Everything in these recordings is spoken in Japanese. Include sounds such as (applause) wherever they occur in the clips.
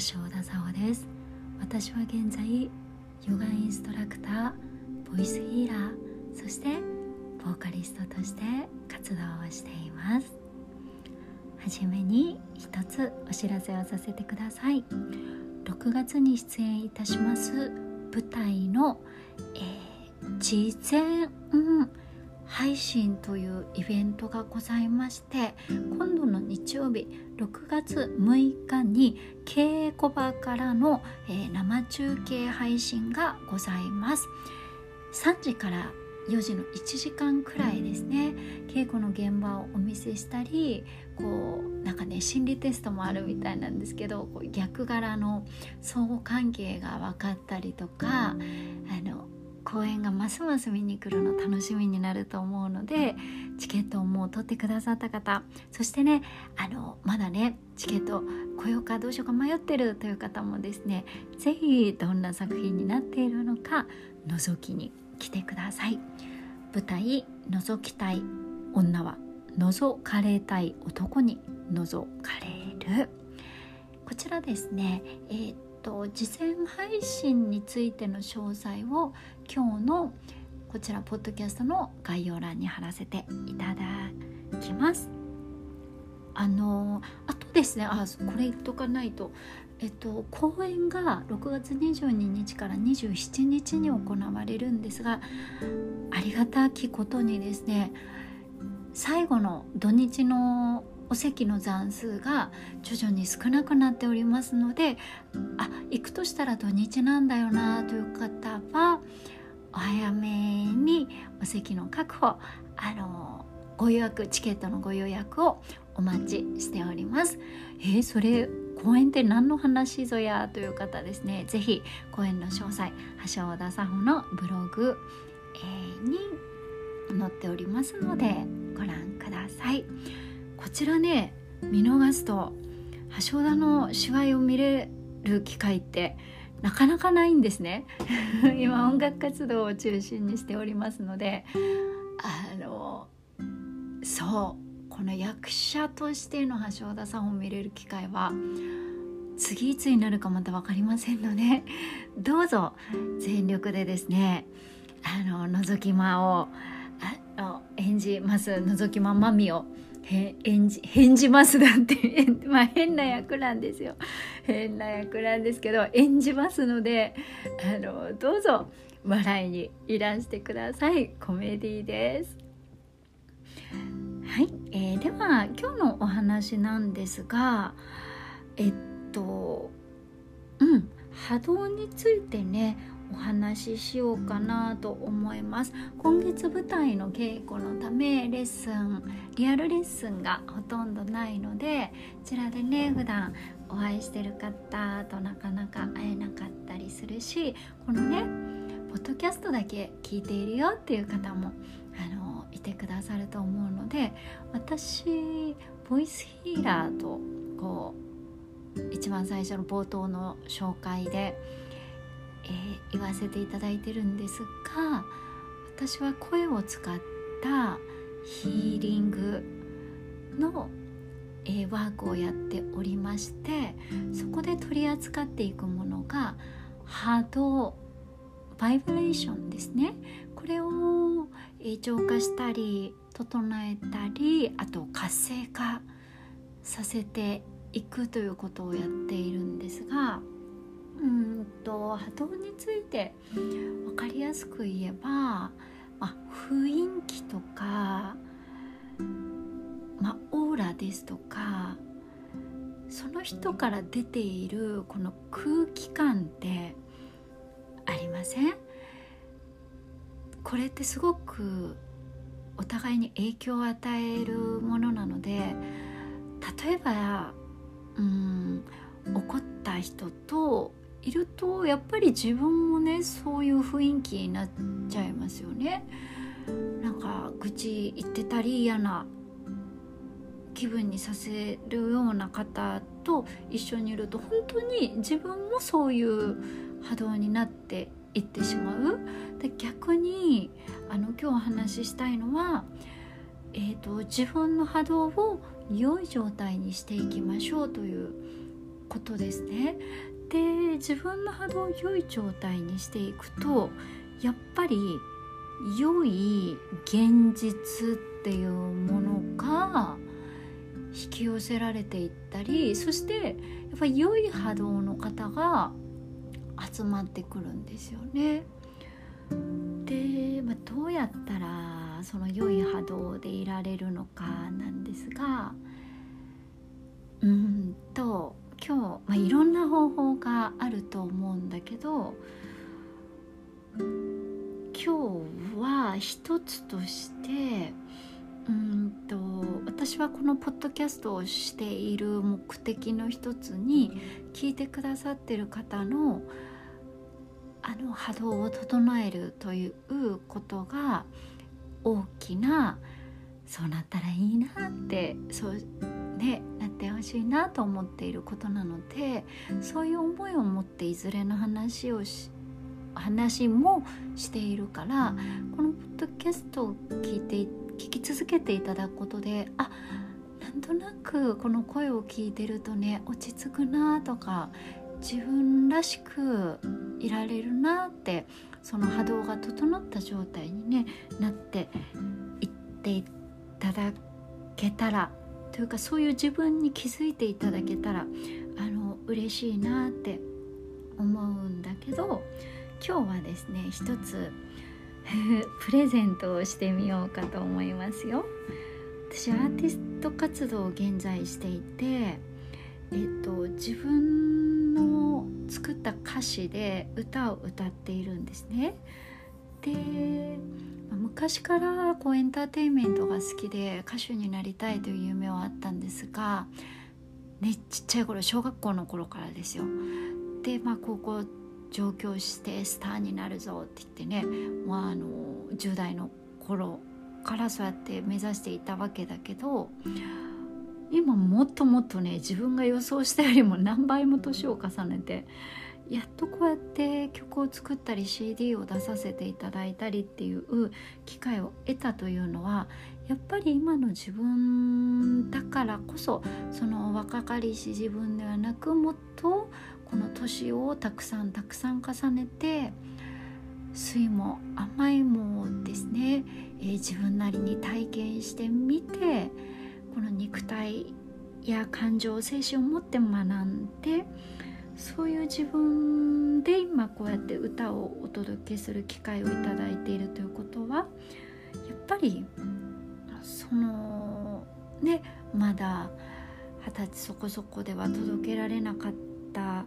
橋田沙穂です。私は現在ヨガインストラクターボイスヒーラーそしてボーカリストとして活動をしています。はじめに一つお知らせをさせてください。6月に出演いたします舞台の、えー、事前、うん配信というイベントがございまして今度日曜日6月6日に稽古場からの、えー、生中継配信がございます。3時から4時の1時間くらいですね。稽古の現場をお見せしたりこうなんかね心理テストもあるみたいなんですけど逆柄の相互関係が分かったりとかあの公演がますます見に来るの楽しみになると思うのでチケットをもう取ってくださった方そしてねあのまだねチケット来ようかどうしようか迷ってるという方もですね是非どんな作品になっているのか覗きに来てください。舞台「覗きたい女は覗かれたい男に覗かれる」こちらですねえー、と次戦配信についての詳細を今日のこちらポッドキャストの概要欄に貼らせていただきます。あのあとですねあこれ言っとかないとえっと、公演が6月22日から27日に行われるんですがありがたきことにですね最後の土日のお席の残数が徐々に少なくなっておりますのであ行くとしたら土日なんだよなという方はお早めにお席の確保あのご予約チケットのご予約をお待ちしております。えー、それ公演って何の話ぞやという方ですね是非公演の詳細橋尾田佐穂のブログ、えー、に載っておりますのでご覧ください。こちらね見逃すと橋田の芝居を見れる機会ってなかなかないんですね。(laughs) 今音楽活動を中心にしておりますのであのそうこの役者としての橋田さんを見れる機会は次いつになるかまた分かりませんのでどうぞ全力でですねあの覗き間をあ演じます。覗き間マミを演じ返事ますだって。(laughs) まあ変な役なんですよ。変な役なんですけど演じますのであのどうぞ笑いにいらしてください。コメディです。はい、えー、では今日のお話なんですがえっとうん。波動についてねお話ししようかなと思います。今月舞台の稽古のためレッスンリアルレッスンがほとんどないのでこちらでね普段お会いしてる方となかなか会えなかったりするしこのねポッドキャストだけ聞いているよっていう方もあのいてくださると思うので私ボイスヒーラーとこう一番最初の冒頭の紹介でえー、言わせていただいてるんですが私は声を使ったヒーリングの、えー、ワークをやっておりましてそこで取り扱っていくものが波動バイブレーションですね。これを、えー、浄化したり整えたりあと活性化させていくということをやっているんですがうんと波動について分かりやすく言えば、まあ、雰囲気とか、まあ、オーラですとかその人から出ているこの空気感ってありません？これってすごくお互いに影響を与えるものなので例えばうん怒った人といるとやっぱり自分もねそういう雰囲気になっちゃいますよね。なんか愚痴言ってたり嫌な気分にさせるような方と一緒にいると本当に自分もそういう波動になっていってしまう。で逆にあの今日お話ししたいのは、えーと、自分の波動を良い状態にしていきましょうということですね。で自分の波動を良い状態にしていくとやっぱり良い現実っていうものが引き寄せられていったりそしてやっぱり良い波動の方が集まってくるんですよね。で、まあ、どうやったらその良い波動でいられるのかなんですが方法があると思うんだけど今日は一つとしてうんと私はこのポッドキャストをしている目的の一つに聞いてくださってる方のあの波動を整えるということが大きなそうなったらいいなってそうねなってほしいなと思っていることなのでそういう思いを持っていずれの話をし話もしているからこのポッドキャストを聞いて聞き続けていただくことであなんとなくこの声を聞いてるとね落ち着くなとか自分らしくいられるなってその波動が整った状態に、ね、なっていっていただけたらというかそういう自分に気づいていただけたらあの嬉しいなって思うんだけど今日はですね一つ (laughs) プレゼントをしてみようかと思いますよ。私アーティスト活動を現在していて、えっと、自分の作った歌詞で歌を歌っているんですね。で昔からこうエンターテインメントが好きで歌手になりたいという夢はあったんですが、ね、ちっちゃい頃小学校の頃からですよ。で、まあ、高校上京してスターになるぞって言ってね、まあ、あの10代の頃からそうやって目指していたわけだけど今もっともっとね自分が予想したよりも何倍も年を重ねてやっとこうやって曲を作ったり CD を出させていただいたりっていう機会を得たというのはやっぱり今の自分だからこそその若かりし自分ではなくもっとこの年をたくさんたくさん重ねて酸いも甘いもですね、えー、自分なりに体験してみてこの肉体や感情精神を持って学んでそういう自分で今こうやって歌をお届けする機会をいただいているということはやっぱりそのねまだ二十歳そこそこでは届けられなかった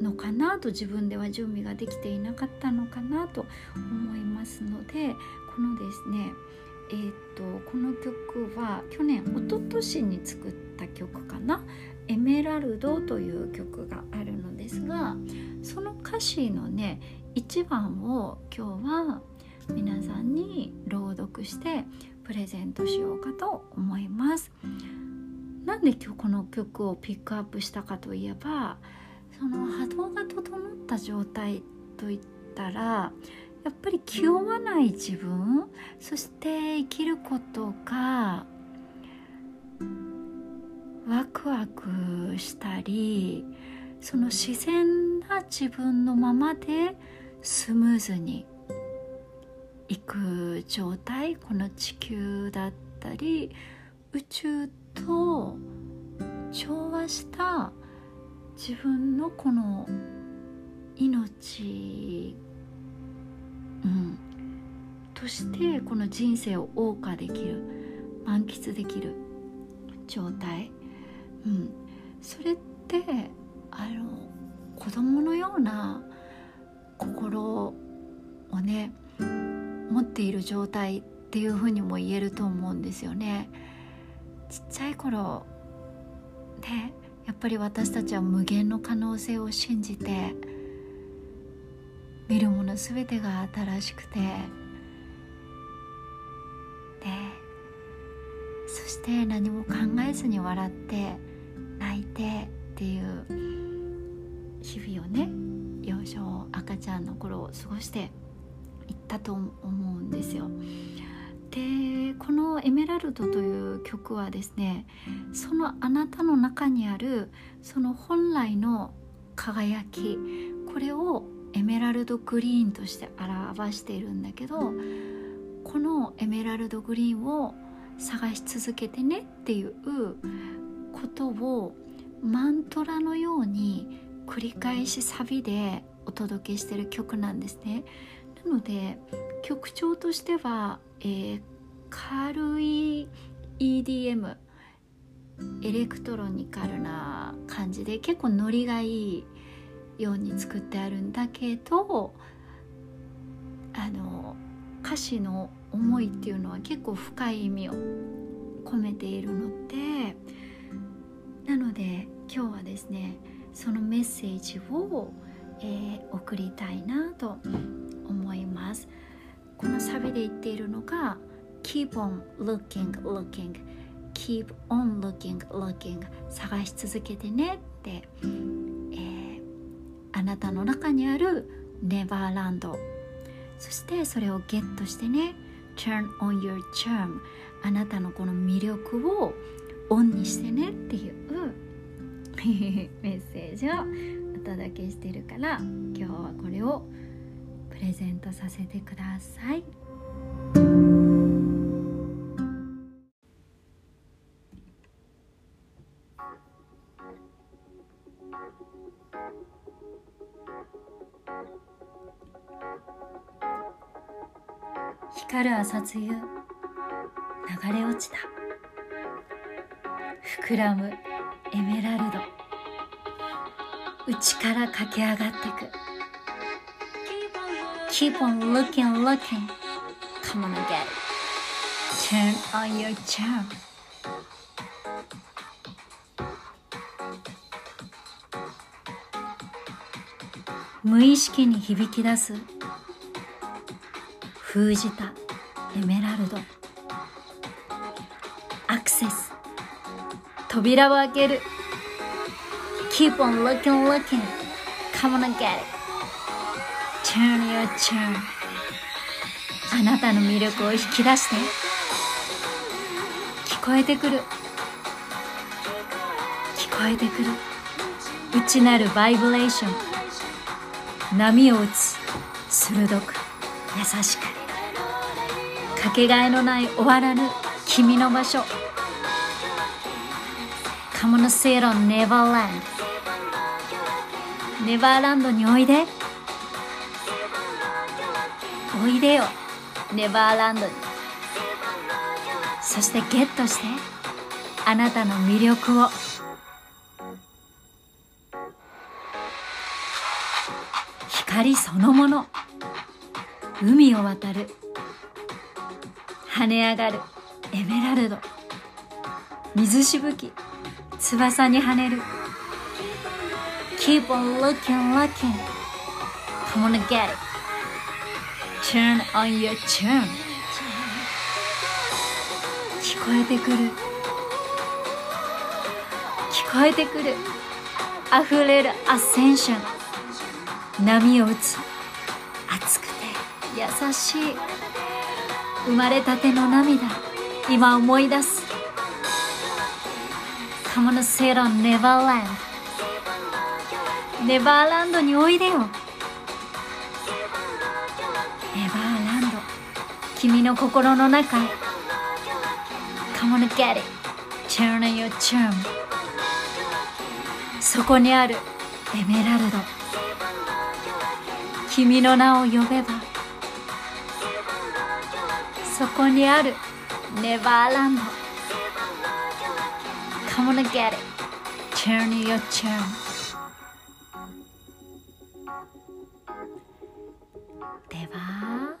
のかなと自分では準備ができていなかったのかなと思いますのでこのですねえーと、この曲は去年一昨年に作った曲かな「エメラルド」という曲があるのですがその歌詞のね1番を今日は皆さんに朗読してプレゼントしようかと思います。なんで今日この曲をピックアップしたかといえばその波動が整った状態といったらやっぱり気負わない自分そして生きることがワクワクしたりその自然な自分のままでスムーズにいく状態この地球だったり宇宙と調和した自分のこの命、うん、としてこの人生を謳歌できる満喫できる状態、うん、それってあの子供のような心をね持っている状態っていうふうにも言えると思うんですよね。ちっちゃい頃ねやっぱり私たちは無限の可能性を信じて見るもの全てが新しくてでそして何も考えずに笑って泣いてっていう日々をね幼少赤ちゃんの頃を過ごしていったと思うんですよ。でこのエメラルド」という曲はですねそのあなたの中にあるその本来の輝きこれをエメラルドグリーンとして表しているんだけどこのエメラルドグリーンを探し続けてねっていうことをマントラのように繰り返しサビでお届けしてる曲なんですね。なので曲調としては、えー、軽い EDM エレクトロニカルな感じで結構ノリがいいように作ってあるんだけどあの歌詞の思いっていうのは結構深い意味を込めているのでなので今日はですねそのメッセージを、えー、送りたいなと思います。このサビで言っているのが Keep on looking looking Keep on looking looking 探し続けてねって、えー、あなたの中にあるネバーランドそしてそれをゲットしてね Turn on your charm あなたのこの魅力をオンにしてねっていうメッセージをお届けしてるから今日はこれをプレゼントさせてください。光る朝露流れ落ちた膨らむエメラルド内から駆け上がってく Keep on looking looking Come on and get it Turn on your charm 無意識に響き出す封じたエメラルド扉を開ける。Keep on looking looking. Come on and get it. Turn your turn. あなたの魅力を引き出して。聞こえてくる。聞こえてくる。内なるバイブレーション波を打つ。鋭く優しく。かけがえのない終わらぬ君の場所。Come on sit on Neverland ネバーランドにおいで。おいでよ。ネバーランドにそしてゲットして。あなたの魅力を。光そのもの。海を渡る。跳ね上がる。エメラルド。水しぶき。翼に跳ねる。Keep on looking, looking. Come on and get it. Turn on your turn 聞こえてくる。聞こえてくる。溢れるアセンション。波を打つ。熱くて。優しい。生まれたての涙。今思い出す。Come on sit on Neverland ネバーランドにおいでよネバーランド君の心の中へ Come on get it Turn on your charm そこにあるエメラルド君の名を呼べばそこにあるネバーランド Come on and get it. Turn your. では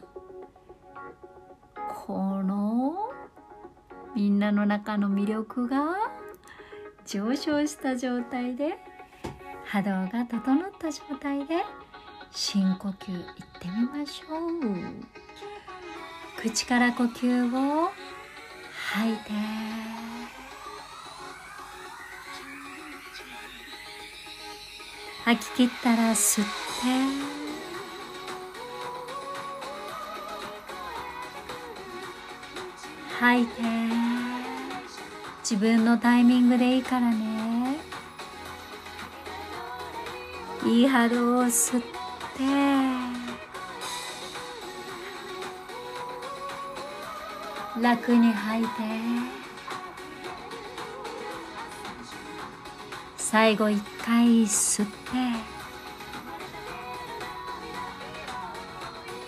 このみんなの中の魅力が上昇した状態で波動が整った状態で深呼吸いってみましょう口から呼吸を吐いて吐き切ったら吸って。吐いて。自分のタイミングでいいからね。いい波動を吸って。楽に吐いて。最後一回吸って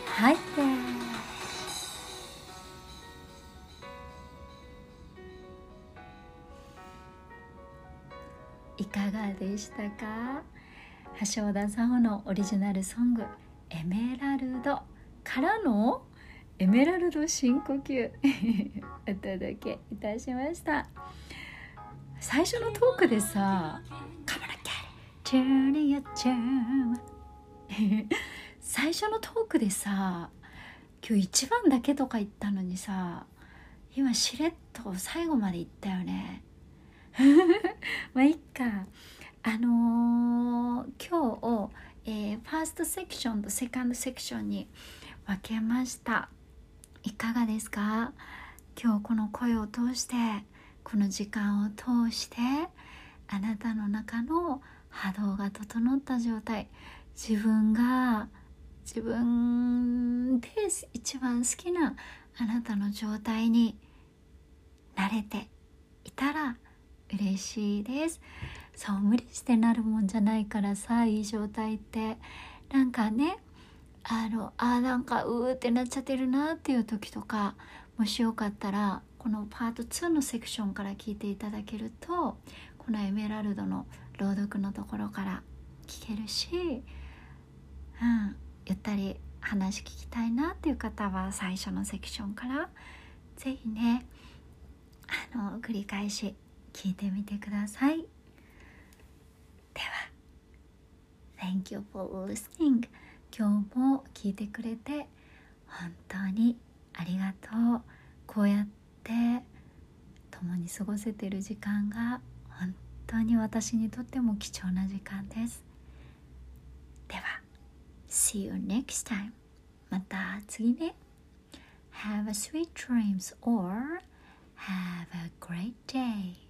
吐い。ていかがでしたか橋田さんのオリジナルソング「エメラルド」からのエメラルド深呼吸お届けいたしました最初のトークでさ「カメラキャリーニアチャー最初のトークでさ今日一番だけとか言ったのにさ今しれっと最後まで言ったよね (laughs) まあいっか。あのー、今日、えー、ファーストセクションとセカンドセクションに分けました。いかがですか？今日この声を通して。この時間を通してあなたの中の波動が整った状態自分が自分で一番好きなあなたの状態に慣れていたら嬉しいです。そう無理してなるもんじゃないからさいい状態ってなんかねあのあなんかうーってなっちゃってるなっていう時とかもしよかったらこのパート2のセクションから聞いていただけるとこのエメラルドの朗読のところから聞けるし、うん、ゆったり話聞きたいなっていう方は最初のセクションから是非ねあの繰り返し聞いてみてください。では Thank you for listening 今日も聞いてくれて本当にありがとうこうやって共に過ごせてる時間が本当に私にとっても貴重な時間ですでは See you next time また次ね Have a sweet dreams or Have a great day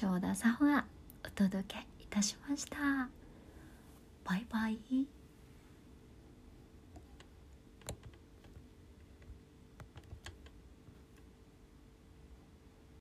橋田沙穂がお届けいたしました。バイバイ。